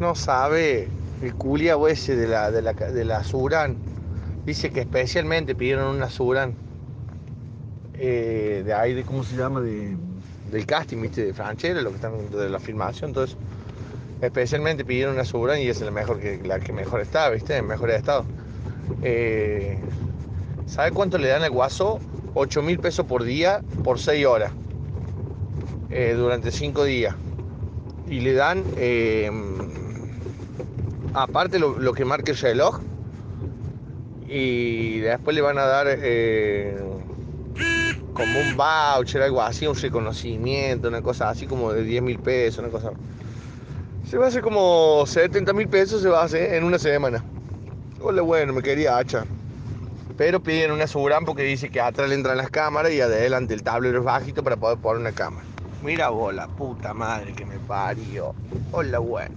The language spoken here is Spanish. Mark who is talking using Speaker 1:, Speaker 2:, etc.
Speaker 1: no sabe el culia ese de la, de la, de la Suran. Dice que especialmente pidieron una Suran eh, de ahí, de cómo se llama, de, del casting, viste, de Franchella, lo que están de la filmación, entonces especialmente pidieron una Suran y es la mejor que la que mejor está, viste, en mejor estado. Eh, ¿Sabe cuánto le dan al guaso? 8 mil pesos por día por 6 horas. eh, durante 5 días. Y le dan, aparte lo, lo que marque el reloj, y después le van a dar eh, como un voucher, algo así, un reconocimiento, una cosa así como de 10 mil pesos, una cosa. Se va a hacer como 70 mil pesos, se va a hacer en una semana. Hola, bueno, me quería hacha. Pero piden una Suran porque dice que atrás le entran las cámaras y adelante el tablero es bajito para poder poner una cámara. Mira vos, la puta madre que me parió. Hola, bueno.